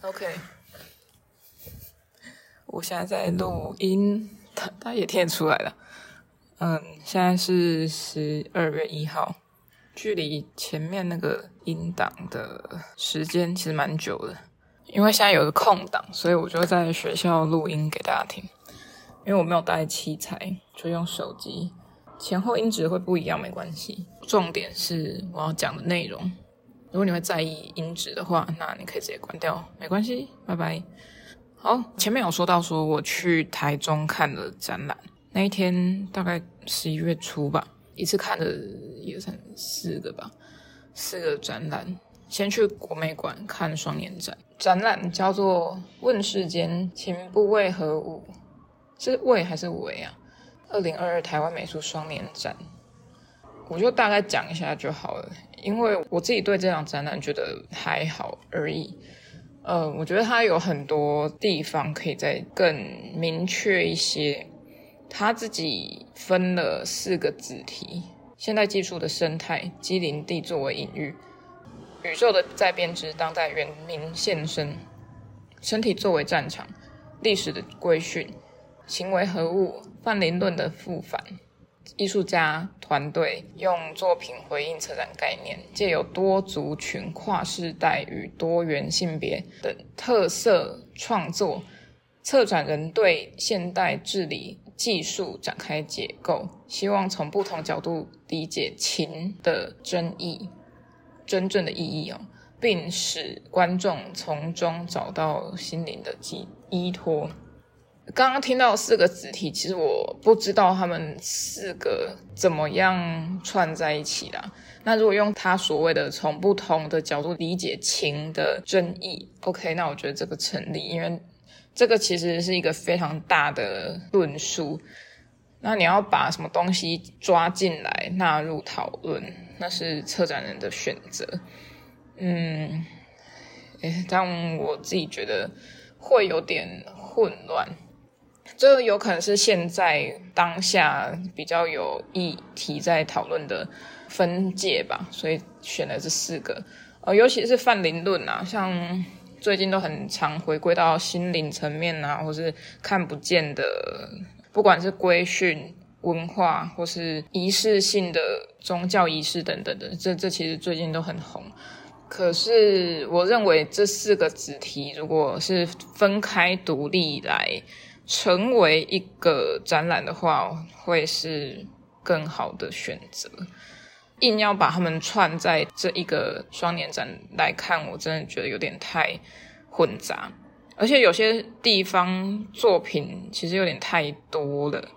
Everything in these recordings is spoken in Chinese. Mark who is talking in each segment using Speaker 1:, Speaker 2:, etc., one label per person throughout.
Speaker 1: OK，我现在在录音，他他也听得出来了。嗯，现在是十二月一号，距离前面那个音档的时间其实蛮久的。因为现在有个空档，所以我就在学校录音给大家听。因为我没有带器材，就用手机，前后音质会不一样，没关系。重点是我要讲的内容。如果你会在意音质的话，那你可以直接关掉，没关系，拜拜。好，前面有说到说我去台中看了展览，那一天大概十一月初吧，一次看了也算四个吧，四个展览。先去国美馆看双年展，展览叫做《问世间情不为何物》，是为还是为啊？二零二二台湾美术双年展，我就大概讲一下就好了。因为我自己对这场展览觉得还好而已，呃，我觉得它有很多地方可以再更明确一些。他自己分了四个子题：现代技术的生态、机灵地作为隐喻、宇宙的再编织、当代原民现身、身体作为战场、历史的规训、行为何物、泛灵论的复返。艺术家团队用作品回应策展概念，借由多族群、跨世代与多元性别等特色创作，策展人对现代治理技术展开解构，希望从不同角度理解情的真意，真正的意义哦，并使观众从中找到心灵的寄依托。刚刚听到四个子题，其实我不知道他们四个怎么样串在一起啦。那如果用他所谓的从不同的角度理解情的真意，OK，那我觉得这个成立，因为这个其实是一个非常大的论述。那你要把什么东西抓进来纳入讨论，那是策展人的选择。嗯，诶，但我自己觉得会有点混乱。这有可能是现在当下比较有议题在讨论的分界吧，所以选了这四个。呃，尤其是泛灵论啊，像最近都很常回归到心灵层面啊，或是看不见的，不管是规训、文化，或是仪式性的宗教仪式等等的，这这其实最近都很红。可是我认为这四个子题，如果是分开独立来。成为一个展览的话，会是更好的选择。硬要把他们串在这一个双年展来看，我真的觉得有点太混杂，而且有些地方作品其实有点太多了，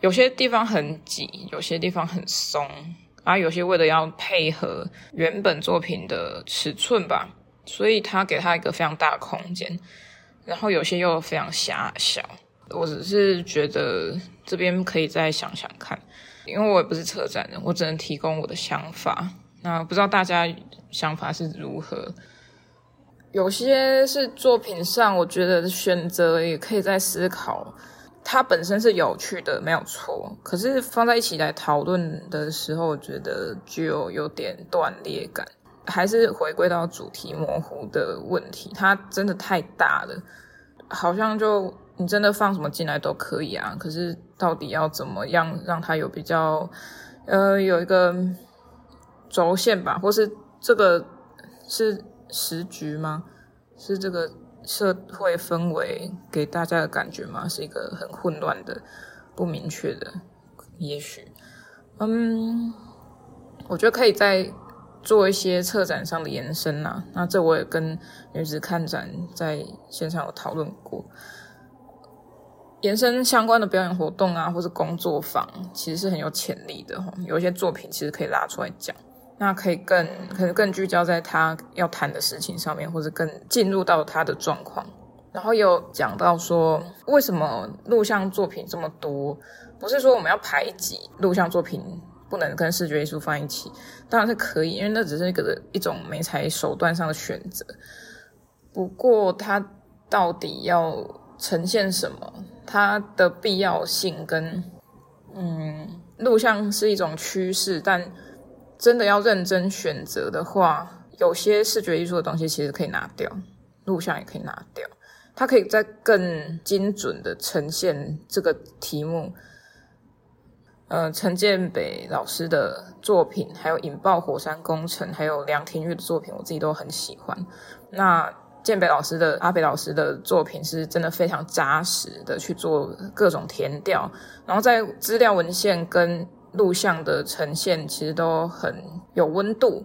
Speaker 1: 有些地方很挤，有些地方很松，啊，有些为了要配合原本作品的尺寸吧，所以他给他一个非常大的空间，然后有些又非常狭小。我只是觉得这边可以再想想看，因为我也不是策展人，我只能提供我的想法。那不知道大家想法是如何？有些是作品上，我觉得选择也可以再思考。它本身是有趣的，没有错。可是放在一起来讨论的时候，我觉得就有点断裂感。还是回归到主题模糊的问题，它真的太大了，好像就。你真的放什么进来都可以啊，可是到底要怎么样让它有比较，呃，有一个轴线吧，或是这个是时局吗？是这个社会氛围给大家的感觉吗？是一个很混乱的、不明确的，也许，嗯，我觉得可以再做一些策展上的延伸呐、啊。那这我也跟女子看展在线上有讨论过。延伸相关的表演活动啊，或是工作坊，其实是很有潜力的。有一些作品其实可以拉出来讲，那可以更可能更聚焦在他要谈的事情上面，或者更进入到他的状况。然后有讲到说，为什么录像作品这么多？不是说我们要排挤录像作品，不能跟视觉艺术放一起，当然是可以，因为那只是一个一种媒材手段上的选择。不过它到底要呈现什么？它的必要性跟，嗯，录像是一种趋势，但真的要认真选择的话，有些视觉艺术的东西其实可以拿掉。录像也可以拿掉，它可以再更精准的呈现这个题目。呃，陈建北老师的作品，还有引爆火山工程，还有梁廷玉的作品，我自己都很喜欢。那建北老师的阿北老师的作品是真的非常扎实的去做各种填调，然后在资料文献跟录像的呈现，其实都很有温度。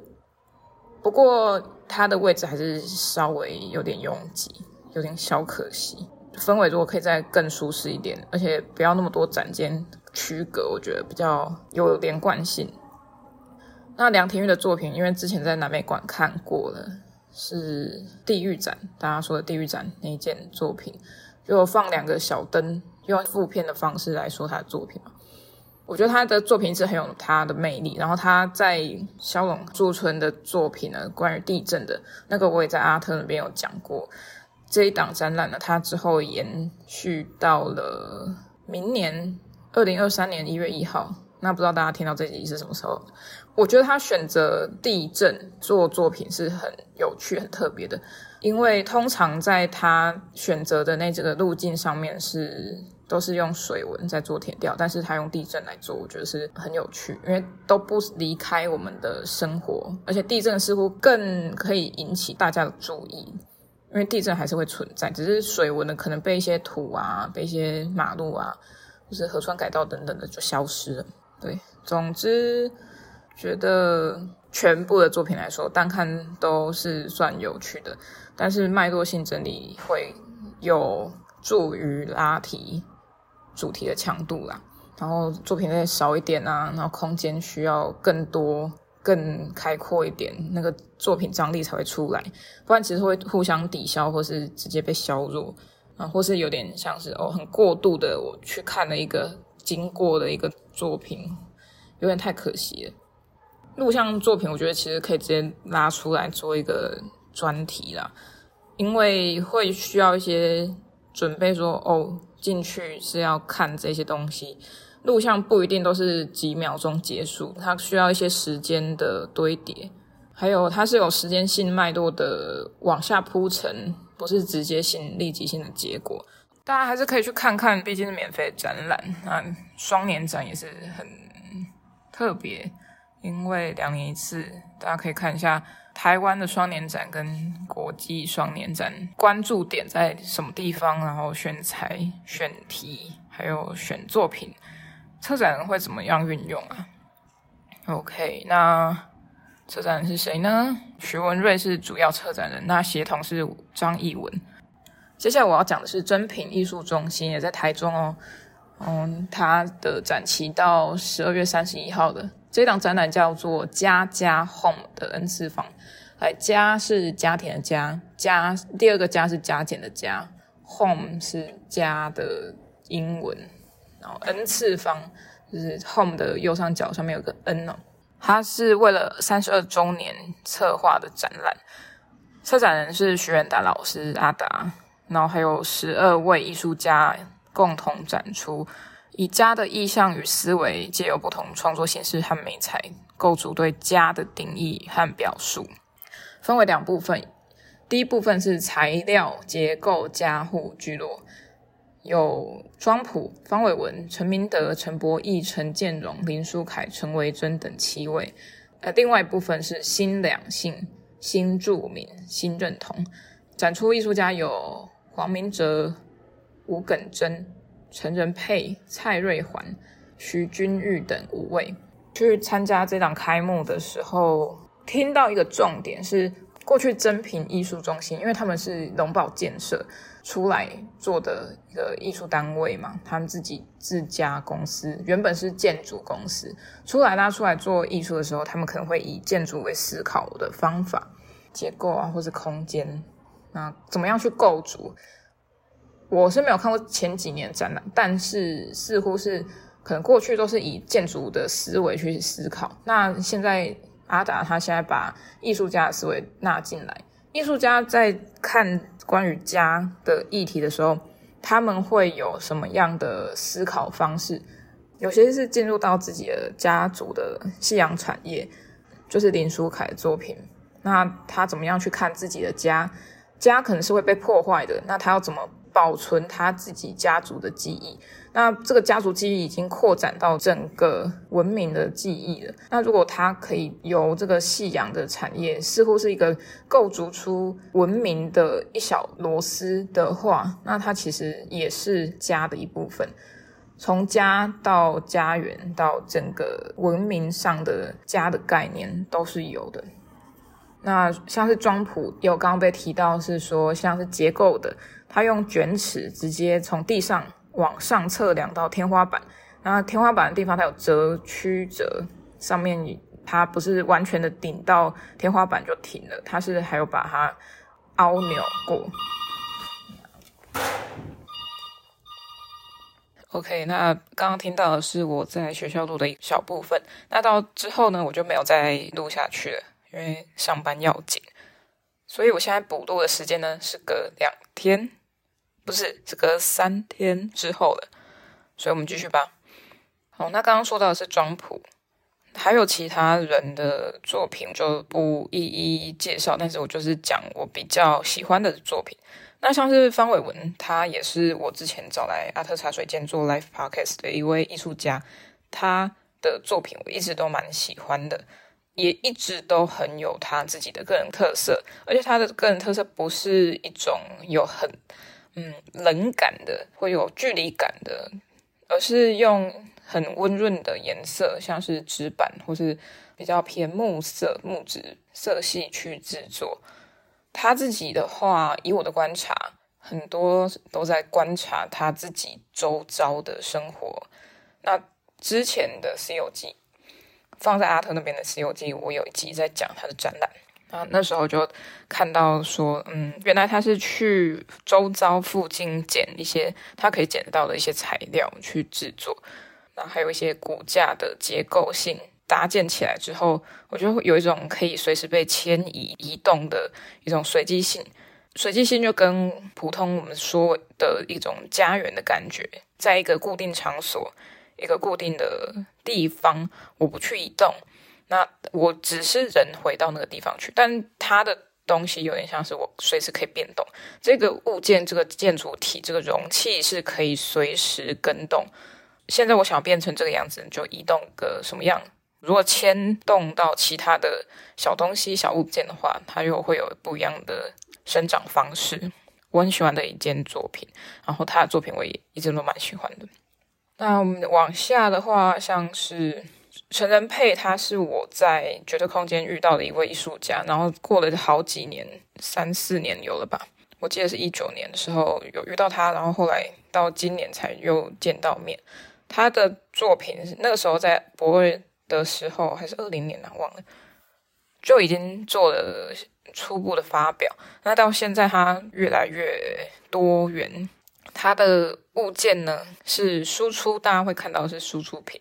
Speaker 1: 不过它的位置还是稍微有点拥挤，有点小可惜。氛围如果可以再更舒适一点，而且不要那么多展间区隔，我觉得比较有连贯性。那梁廷玉的作品，因为之前在南美馆看过了，是地狱展，大家说的地狱展那一件作品，就放两个小灯，用负片的方式来说他的作品嘛。我觉得他的作品是很有他的魅力。然后他在萧龙驻村的作品呢，关于地震的那个，我也在阿特那边有讲过。这一档展览呢，它之后延续到了明年二零二三年一月一号。那不知道大家听到这集是什么时候？我觉得他选择地震做作品是很有趣、很特别的，因为通常在他选择的那这个路径上面是都是用水文在做填调，但是他用地震来做，我觉得是很有趣，因为都不离开我们的生活，而且地震似乎更可以引起大家的注意。因为地震还是会存在，只是水文呢可能被一些土啊、被一些马路啊，或是河川改道等等的就消失了。对，总之觉得全部的作品来说，单看都是算有趣的，但是脉络性整理会有助于拉提主题的强度啦。然后作品再少一点啊，然后空间需要更多。更开阔一点，那个作品张力才会出来，不然其实会互相抵消，或是直接被削弱啊，或是有点像是哦，很过度的我去看了一个经过的一个作品，有点太可惜了。录像作品，我觉得其实可以直接拉出来做一个专题啦，因为会需要一些准备说，说哦，进去是要看这些东西。录像不一定都是几秒钟结束，它需要一些时间的堆叠，还有它是有时间性脉络的往下铺陈，不是直接性立即性的结果。大家还是可以去看看，毕竟是免费展览啊，双年展也是很特别，因为两年一次，大家可以看一下台湾的双年展跟国际双年展关注点在什么地方，然后选材、选题，还有选作品。策展人会怎么样运用啊？OK，那策展人是谁呢？徐文瑞是主要策展人，那协同是张艺文。接下来我要讲的是珍品艺术中心，也在台中哦。嗯，它的展期到十二月三十一号的这档展览叫做“家家 Home” 的 N 次方。来，家是家庭的家，家第二个家是加减的加，Home 是家的英文。然后 N 次方就是 home 的右上角上面有个 N 哦，它是为了三十二周年策划的展览，策展人是徐远达老师阿达，然后还有十二位艺术家共同展出，以家的意象与思维，借由不同创作形式和媒材，构筑对家的定义和表述，分为两部分，第一部分是材料结构家户聚落。有庄普、方伟文、陈明德、陈博义、陈建荣、林书凯、陈维珍等七位。呃，另外一部分是新两性、新住民、新认同。展出艺术家有黄明哲、吴耿真、陈仁佩、蔡瑞环、徐君玉等五位。去参加这档开幕的时候，听到一个重点是。过去珍品艺术中心，因为他们是龙宝建设出来做的一个艺术单位嘛，他们自己自家公司原本是建筑公司，出来拉出来做艺术的时候，他们可能会以建筑为思考的方法、结构啊，或是空间，那怎么样去构筑？我是没有看过前几年展览，但是似乎是可能过去都是以建筑的思维去思考，那现在。阿达他现在把艺术家的思维纳进来，艺术家在看关于家的议题的时候，他们会有什么样的思考方式？有些是进入到自己的家族的夕阳产业，就是林书凯的作品。那他怎么样去看自己的家？家可能是会被破坏的，那他要怎么保存他自己家族的记忆？那这个家族记忆已经扩展到整个文明的记忆了。那如果他可以由这个夕阳的产业，似乎是一个构筑出文明的一小螺丝的话，那它其实也是家的一部分。从家到家园到整个文明上的家的概念都是有的。那像是庄谱有刚刚被提到是说像是结构的，它用卷尺直接从地上往上测量到天花板，那天花板的地方它有折曲折，上面它不是完全的顶到天花板就停了，它是还有把它凹扭过。OK，那刚刚听到的是我在学校录的一小部分，那到之后呢，我就没有再录下去了。因为上班要紧，所以我现在补录的时间呢是隔两天，不是，是隔三天之后了。所以我们继续吧。好，那刚刚说到的是庄谱，还有其他人的作品就不一一介绍，但是我就是讲我比较喜欢的作品。那像是方伟文，他也是我之前找来阿特茶水间做 Live Podcast 的一位艺术家，他的作品我一直都蛮喜欢的。也一直都很有他自己的个人特色，而且他的个人特色不是一种有很嗯冷感的，会有距离感的，而是用很温润的颜色，像是纸板或是比较偏木色、木质色系去制作。他自己的话，以我的观察，很多都在观察他自己周遭的生活。那之前的《西游记》。放在阿特那边的《西游记》，我有一集在讲他的展览啊，那时候就看到说，嗯，原来他是去周遭附近捡一些他可以捡到的一些材料去制作，然后还有一些骨架的结构性搭建起来之后，我觉得有一种可以随时被迁移移动的一种随机性，随机性就跟普通我们说的一种家园的感觉，在一个固定场所。一个固定的地方，我不去移动，那我只是人回到那个地方去，但它的东西有点像是我随时可以变动。这个物件、这个建筑体、这个容器是可以随时更动。现在我想变成这个样子，就移动个什么样？如果牵动到其他的小东西、小物件的话，它又会有不一样的生长方式。我很喜欢的一件作品，然后他的作品我也一直都蛮喜欢的。那我们往下的话，像是陈仁佩，他是我在绝对空间遇到的一位艺术家，然后过了好几年，三四年有了吧，我记得是一九年的时候有遇到他，然后后来到今年才又见到面。他的作品那个时候在博瑞的时候，还是二零年啊，忘了，就已经做了初步的发表。那到现在，他越来越多元。他的物件呢是输出，大家会看到是输出品。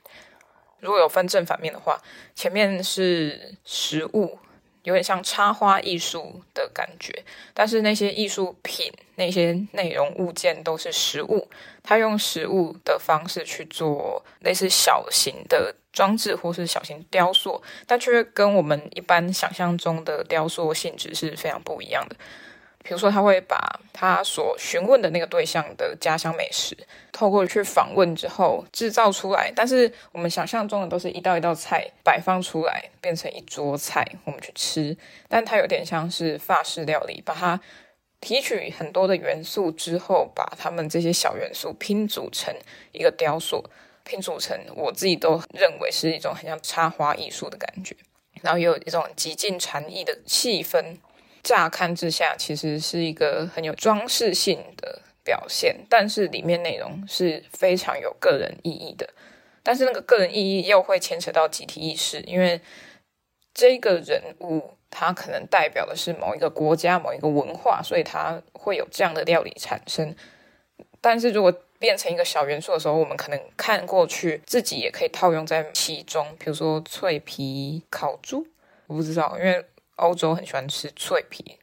Speaker 1: 如果有分正反面的话，前面是实物，有点像插花艺术的感觉。但是那些艺术品、那些内容物件都是实物，它用实物的方式去做类似小型的装置或是小型雕塑，但却跟我们一般想象中的雕塑性质是非常不一样的。比如说，他会把他所询问的那个对象的家乡美食，透过去访问之后制造出来。但是我们想象中的都是一道一道菜摆放出来，变成一桌菜，我们去吃。但它有点像是法式料理，把它提取很多的元素之后，把它们这些小元素拼组成一个雕塑，拼组成我自己都认为是一种很像插花艺术的感觉，然后也有一种极尽禅意的气氛。乍看之下，其实是一个很有装饰性的表现，但是里面内容是非常有个人意义的。但是那个个人意义又会牵扯到集体意识，因为这个人物他可能代表的是某一个国家、某一个文化，所以他会有这样的料理产生。但是如果变成一个小元素的时候，我们可能看过去，自己也可以套用在其中。比如说脆皮烤猪，我不知道，因为。欧洲很喜欢吃脆皮，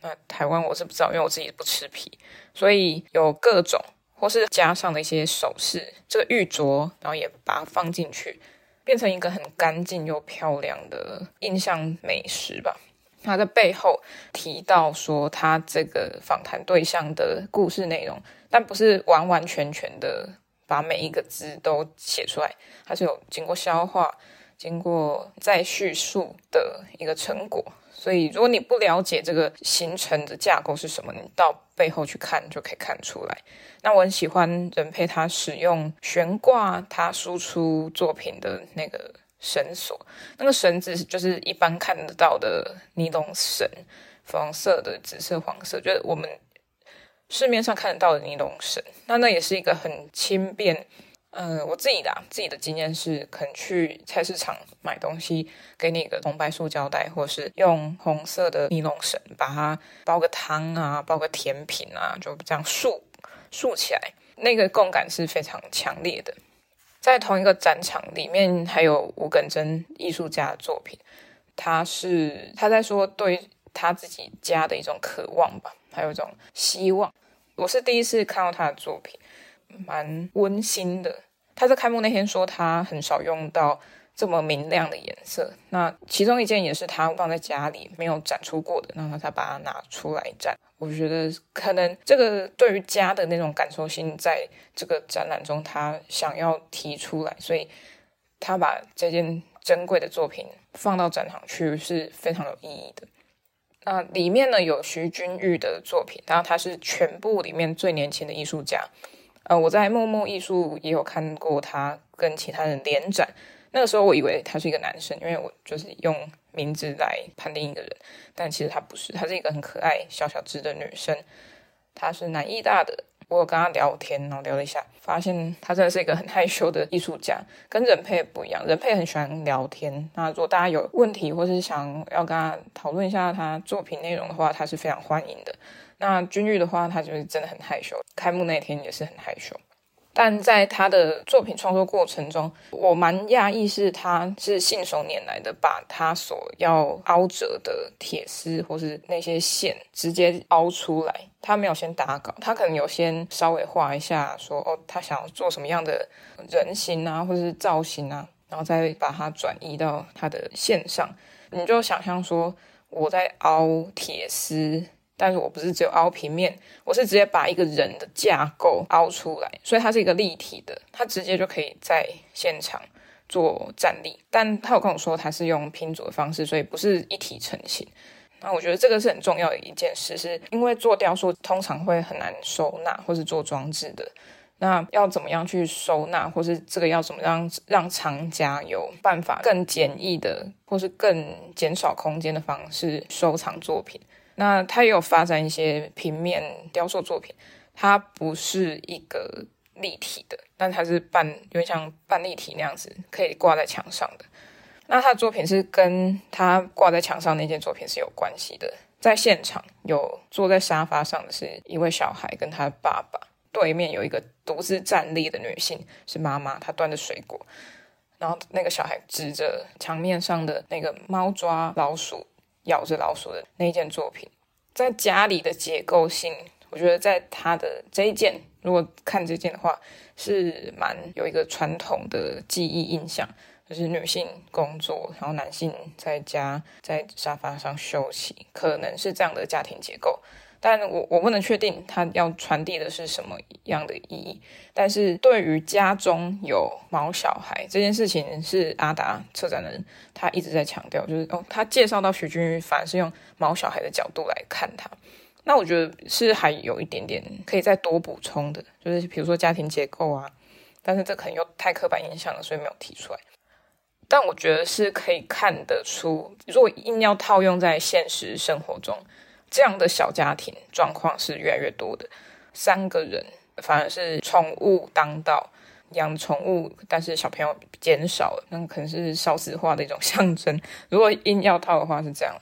Speaker 1: 那台湾我是不知道，因为我自己不吃皮，所以有各种或是加上的一些首饰，这个玉镯，然后也把它放进去，变成一个很干净又漂亮的印象美食吧。他在背后提到说他这个访谈对象的故事内容，但不是完完全全的把每一个字都写出来，它是有经过消化、经过再叙述的一个成果。所以，如果你不了解这个形成的架构是什么，你到背后去看就可以看出来。那我很喜欢人佩他使用悬挂他输出作品的那个绳索，那个绳子就是一般看得到的尼龙绳，粉红色的、紫色、黄色，就是我们市面上看得到的尼龙绳。那那也是一个很轻便。嗯、呃，我自己的、啊、自己的经验是，可能去菜市场买东西，给你一个红白塑胶袋，或是用红色的尼龙绳把它包个汤啊，包个甜品啊，就这样竖竖起来，那个共感是非常强烈的。在同一个展场里面，还有吴耿真艺术家的作品，他是他在说对他自己家的一种渴望吧，还有一种希望。我是第一次看到他的作品，蛮温馨的。他在开幕那天说，他很少用到这么明亮的颜色。那其中一件也是他放在家里没有展出过的，然后他把它拿出来展。我觉得可能这个对于家的那种感受性，在这个展览中他想要提出来，所以他把这件珍贵的作品放到展场去是非常有意义的。那里面呢，有徐君玉的作品，然后他是全部里面最年轻的艺术家。呃，我在默默艺术也有看过他跟其他人联展，那个时候我以为他是一个男生，因为我就是用名字来判定一个人，但其实他不是，他是一个很可爱、小小只的女生，她是南艺大的。我有跟他聊天，然后聊了一下，发现他真的是一个很害羞的艺术家，跟任佩不一样。任佩很喜欢聊天，那如果大家有问题或是想要跟他讨论一下他作品内容的话，他是非常欢迎的。那君玉的话，他就是真的很害羞，开幕那天也是很害羞。但在他的作品创作过程中，我蛮讶异，是他是信手拈来的，把他所要凹折的铁丝或是那些线直接凹出来。他没有先打稿，他可能有先稍微画一下说，哦，他想要做什么样的人形啊，或是造型啊，然后再把它转移到他的线上。你就想象说，我在凹铁丝。但是我不是只有凹平面，我是直接把一个人的架构凹出来，所以它是一个立体的，它直接就可以在现场做站立。但他有跟我说，他是用拼组的方式，所以不是一体成型。那我觉得这个是很重要的一件事，是因为做雕塑通常会很难收纳，或是做装置的。那要怎么样去收纳，或是这个要怎么样让藏家有办法更简易的，或是更减少空间的方式收藏作品？那他也有发展一些平面雕塑作品，它不是一个立体的，但它是半有点像半立体那样子，可以挂在墙上的。那他的作品是跟他挂在墙上那件作品是有关系的。在现场有坐在沙发上的是一位小孩跟他的爸爸，对面有一个独自站立的女性是妈妈，她端着水果，然后那个小孩指着墙面上的那个猫抓老鼠。咬着老鼠的那件作品，在家里的结构性，我觉得在他的这一件，如果看这件的话，是蛮有一个传统的记忆印象，就是女性工作，然后男性在家在沙发上休息，可能是这样的家庭结构。但我我不能确定他要传递的是什么样的意义。但是对于家中有毛小孩这件事情，是阿达策展人他一直在强调，就是哦，他介绍到徐君玉，反而是用毛小孩的角度来看他。那我觉得是还有一点点可以再多补充的，就是比如说家庭结构啊，但是这可能又太刻板印象了，所以没有提出来。但我觉得是可以看得出，如果硬要套用在现实生活中。这样的小家庭状况是越来越多的，三个人反而是宠物当道，养宠物，但是小朋友减少了，那可能是少子化的一种象征。如果硬要套的话是这样，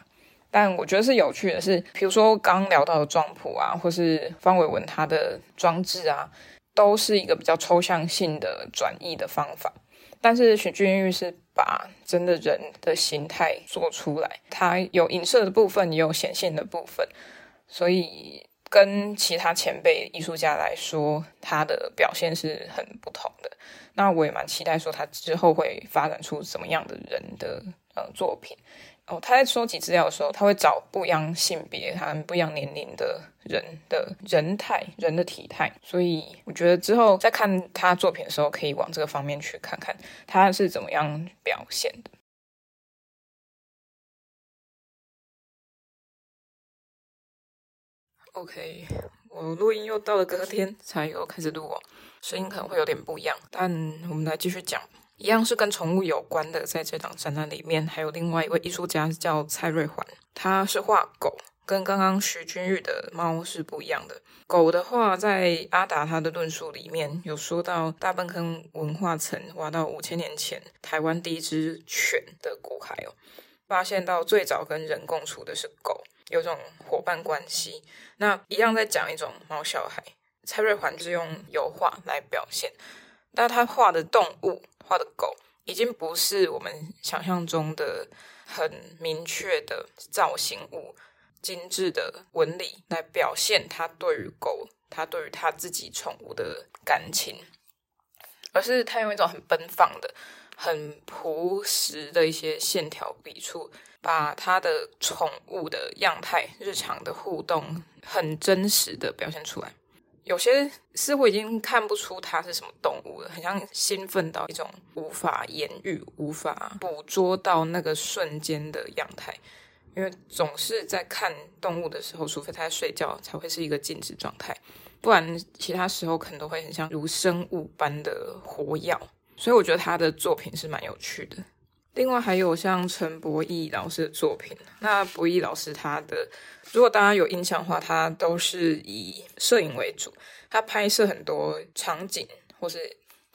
Speaker 1: 但我觉得是有趣的是，比如说刚聊到的装谱啊，或是方伟文他的装置啊，都是一个比较抽象性的转译的方法。但是许俊玉是把真的人的形态做出来，他有影射的部分，也有显现的部分，所以跟其他前辈艺术家来说，他的表现是很不同的。那我也蛮期待说他之后会发展出什么样的人的呃作品，哦，他在收集资料的时候，他会找不一样性别、他们不一样年龄的人的人态、人的体态，所以我觉得之后在看他作品的时候，可以往这个方面去看看他是怎么样表现的。OK，我录音又到了隔天才有开始录哦，声音可能会有点不一样，但我们来继续讲。一样是跟宠物有关的，在这档展览里面，还有另外一位艺术家叫蔡瑞环，他是画狗，跟刚刚徐君玉的猫是不一样的。狗的话，在阿达他的论述里面有说到，大坌坑文化层挖到五千年前台湾第一只犬的骨骸哦，发现到最早跟人共处的是狗，有种伙伴关系。那一样在讲一种猫小孩，蔡瑞环是用油画来表现，但他画的动物。画的狗已经不是我们想象中的很明确的造型物、精致的纹理来表现他对于狗、他对于他自己宠物的感情，而是他用一种很奔放的、很朴实的一些线条笔触，把他的宠物的样态、日常的互动很真实的表现出来。有些似乎已经看不出它是什么动物了，很像兴奋到一种无法言喻、无法捕捉到那个瞬间的样态。因为总是在看动物的时候，除非它在睡觉，才会是一个静止状态，不然其他时候可能都会很像如生物般的活跃。所以我觉得他的作品是蛮有趣的。另外还有像陈博义老师的作品，那博义老师他的，如果大家有印象的话，他都是以摄影为主，他拍摄很多场景，或是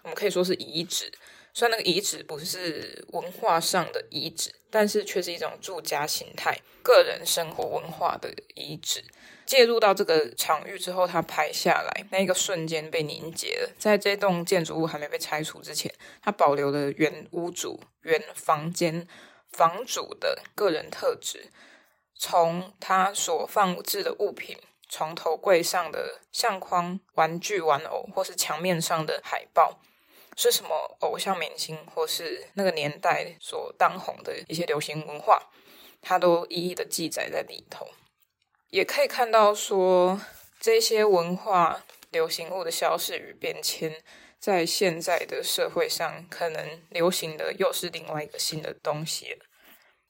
Speaker 1: 我们可以说是遗址，虽然那个遗址不是文化上的遗址，但是却是一种住家形态、个人生活文化的遗址。介入到这个场域之后，他拍下来那一个瞬间被凝结了。在这栋建筑物还没被拆除之前，他保留了原屋主、原房间房主的个人特质，从他所放置的物品，床头柜上的相框、玩具、玩偶，或是墙面上的海报，是什么偶像明星，或是那个年代所当红的一些流行文化，他都一一的记载在里头。也可以看到说，这些文化流行物的消逝与变迁，在现在的社会上，可能流行的又是另外一个新的东西了。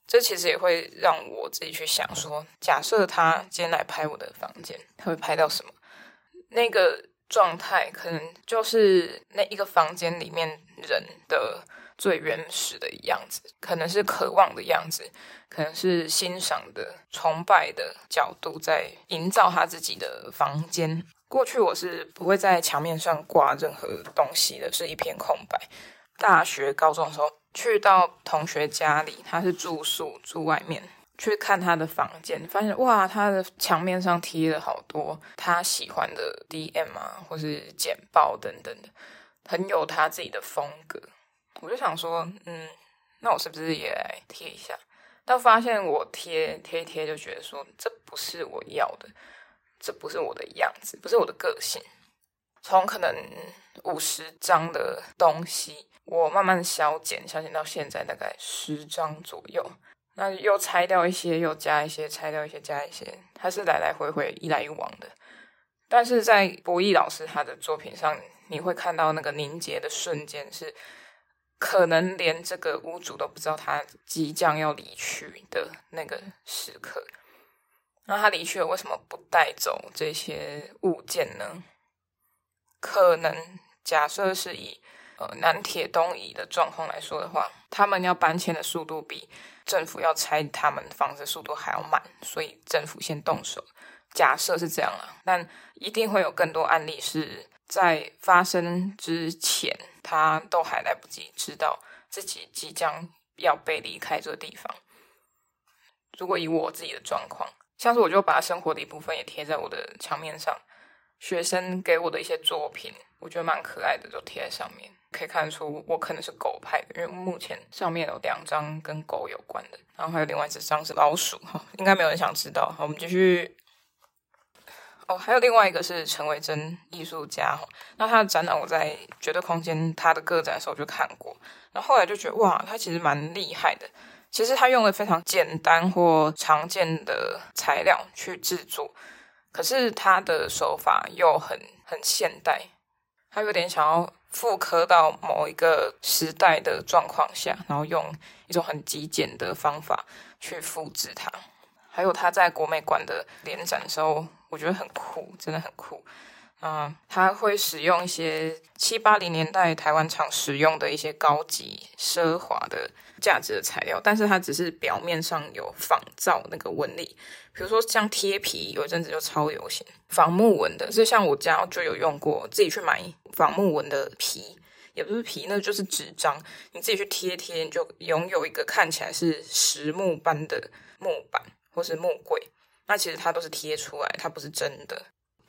Speaker 1: 这其实也会让我自己去想说，假设他今天来拍我的房间，他会拍到什么？那个状态可能就是那一个房间里面人的。最原始的样子，可能是渴望的样子，可能是欣赏的、崇拜的角度，在营造他自己的房间。过去我是不会在墙面上挂任何东西的，是一片空白。大学、高中的时候去到同学家里，他是住宿住外面，去看他的房间，发现哇，他的墙面上贴了好多他喜欢的 DM 啊，或是简报等等的，很有他自己的风格。我就想说，嗯，那我是不是也来贴一下？但发现我贴贴贴，就觉得说，这不是我要的，这不是我的样子，不是我的个性。从可能五十张的东西，我慢慢消减，消减到现在大概十张左右。那又拆掉一些，又加一些，拆掉一些，加一些，它是来来回回，一来一往的。但是在博弈老师他的作品上，你会看到那个凝结的瞬间是。可能连这个屋主都不知道他即将要离去的那个时刻。那他离去了，为什么不带走这些物件呢？可能假设是以呃南铁东移的状况来说的话，他们要搬迁的速度比政府要拆他们房子速度还要慢，所以政府先动手。假设是这样啊，但一定会有更多案例是在发生之前。他都还来不及知道自己即将要被离开这个地方。如果以我自己的状况，像是我就把生活的一部分也贴在我的墙面上，学生给我的一些作品，我觉得蛮可爱的，就贴在上面。可以看出我可能是狗派的，因为目前上面有两张跟狗有关的，然后还有另外一张是老鼠，哈，应该没有人想知道。好，我们继续。哦，还有另外一个是陈维珍艺术家，那他的展览我在绝对空间他的个展的时候就看过，然后后来就觉得哇，他其实蛮厉害的，其实他用了非常简单或常见的材料去制作，可是他的手法又很很现代，他有点想要复刻到某一个时代的状况下，然后用一种很极简的方法去复制它。还有他在国美馆的联展的时候，我觉得很酷，真的很酷。嗯，它会使用一些七八零年代台湾厂使用的一些高级奢华的价值的材料，但是它只是表面上有仿造那个纹理，比如说像贴皮，有一阵子就超流行仿木纹的，就像我家就有用过，自己去买仿木纹的皮，也不是皮，那就是纸张，你自己去贴贴，你就拥有一个看起来是实木般的木板或是木柜，那其实它都是贴出来，它不是真的。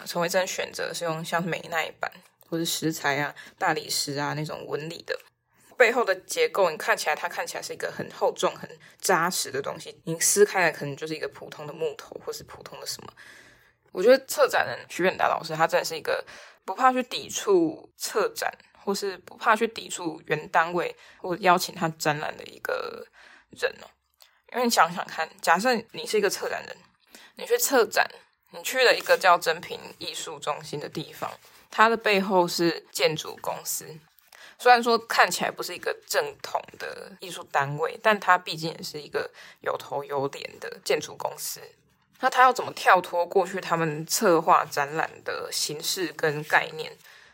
Speaker 1: 陈维珍选择是用像美耐板或者石材啊、大理石啊那种纹理的，背后的结构你看起来，它看起来是一个很厚重、很扎实的东西。你撕开来，可能就是一个普通的木头，或是普通的什么。我觉得策展人许远达老师，他真的是一个不怕去抵触策展，或是不怕去抵触原单位或邀请他展览的一个人哦。因为你想想看，假设你是一个策展人，你去策展。你去了一个叫真品艺术中心的地方，它的背后是建筑公司。虽然说看起来不是一个正统的艺术单位，但它毕竟也是一个有头有脸的建筑公司。那它要怎么跳脱过去他们策划展览的形式跟概念？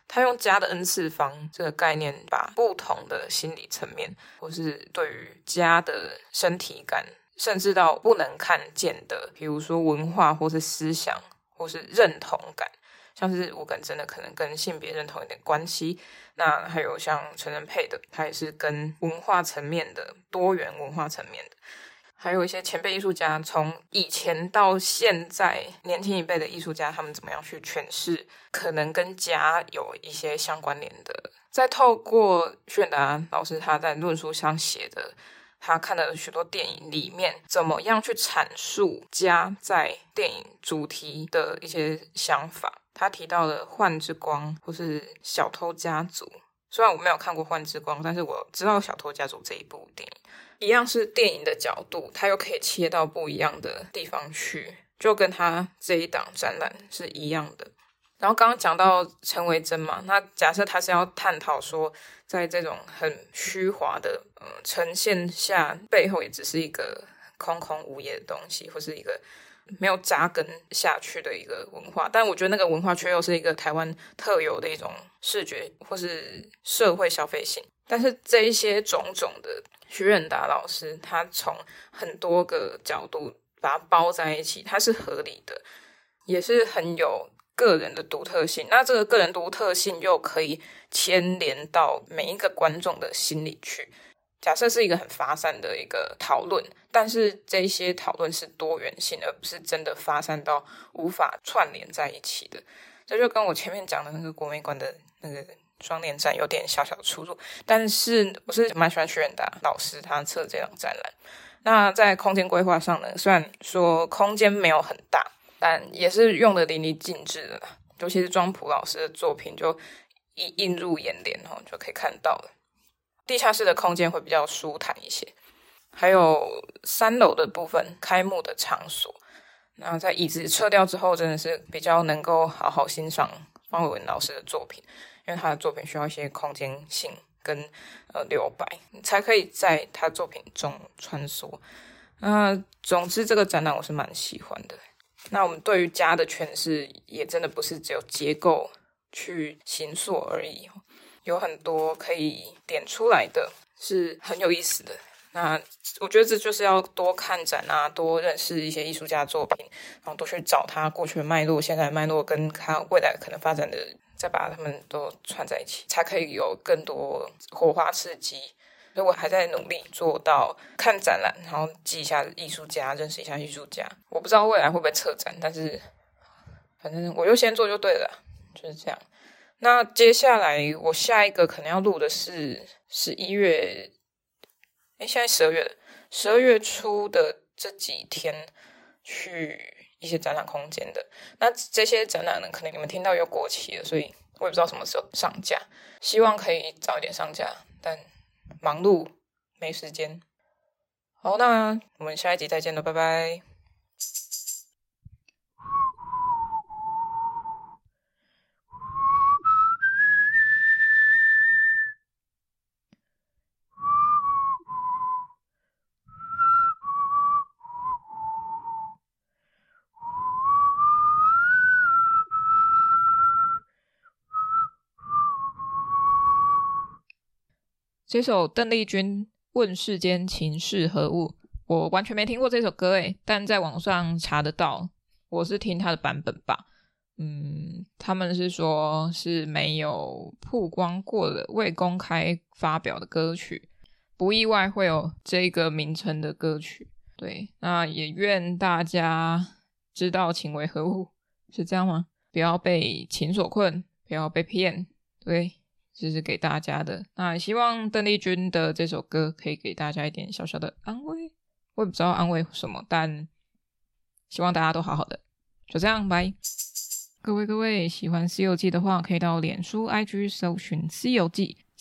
Speaker 1: 他用家的 n 次方这个概念，把不同的心理层面，或是对于家的身体感。甚至到不能看见的，比如说文化或是思想或是认同感，像是我感真的可能跟性别认同有点关系。那还有像陈仁佩的，他也是跟文化层面的多元文化层面的。还有一些前辈艺术家，从以前到现在，年轻一辈的艺术家，他们怎么样去诠释可能跟家有一些相关联的？再透过炫达老师他在论述上写的。他看的许多电影里面，怎么样去阐述家在电影主题的一些想法。他提到了《幻之光》或是《小偷家族》，虽然我没有看过《幻之光》，但是我知道《小偷家族》这一部电影，一样是电影的角度，他又可以切到不一样的地方去，就跟他这一档展览是一样的。然后刚刚讲到陈维珍嘛，那假设他是要探讨说，在这种很虚华的呃呈现下，背后也只是一个空空无也的东西，或是一个没有扎根下去的一个文化。但我觉得那个文化却又是一个台湾特有的一种视觉或是社会消费性。但是这一些种种的，徐远达老师他从很多个角度把它包在一起，它是合理的，也是很有。个人的独特性，那这个个人独特性又可以牵连到每一个观众的心里去。假设是一个很发散的一个讨论，但是这些讨论是多元性，而不是真的发散到无法串联在一起的。这就跟我前面讲的那个国美馆的那个双年展有点小小出入。但是我是蛮喜欢徐远达老师他策这档展览。那在空间规划上呢，虽然说空间没有很大。但也是用的淋漓尽致的，尤其是庄普老师的作品，就一映入眼帘哦，就可以看到了。地下室的空间会比较舒坦一些，还有三楼的部分开幕的场所，那在椅子撤掉之后，真的是比较能够好好欣赏方伟文老师的作品，因为他的作品需要一些空间性跟呃留白，才可以在他作品中穿梭。那总之，这个展览我是蛮喜欢的。那我们对于家的诠释，也真的不是只有结构去形塑而已，有很多可以点出来的，是很有意思的。那我觉得这就是要多看展啊，多认识一些艺术家作品，然后多去找他过去的脉络、现在的脉络，跟他未来可能发展的，再把他们都串在一起，才可以有更多火花刺激。所以我还在努力做到看展览，然后记一下艺术家，认识一下艺术家。我不知道未来会不会策展，但是反正我就先做就对了，就是这样。那接下来我下一个可能要录的是十一月，哎，现在十二月了，十二月初的这几天去一些展览空间的。那这些展览呢，可能你们听到要过期了，所以我也不知道什么时候上架，希望可以早一点上架，但。忙碌，没时间。好，那我们下一集再见了，拜拜。这首邓丽君《问世间情是何物》，我完全没听过这首歌诶，但在网上查得到。我是听他的版本吧，嗯，他们是说是没有曝光过的、未公开发表的歌曲，不意外会有这个名称的歌曲。对，那也愿大家知道情为何物，是这样吗？不要被情所困，不要被骗，对。这是给大家的，那希望邓丽君的这首歌可以给大家一点小小的安慰。我也不知道安慰什么，但希望大家都好好的。就这样，拜。各位各位，喜欢《西游记》的话，可以到脸书、IG 搜寻《西游记》。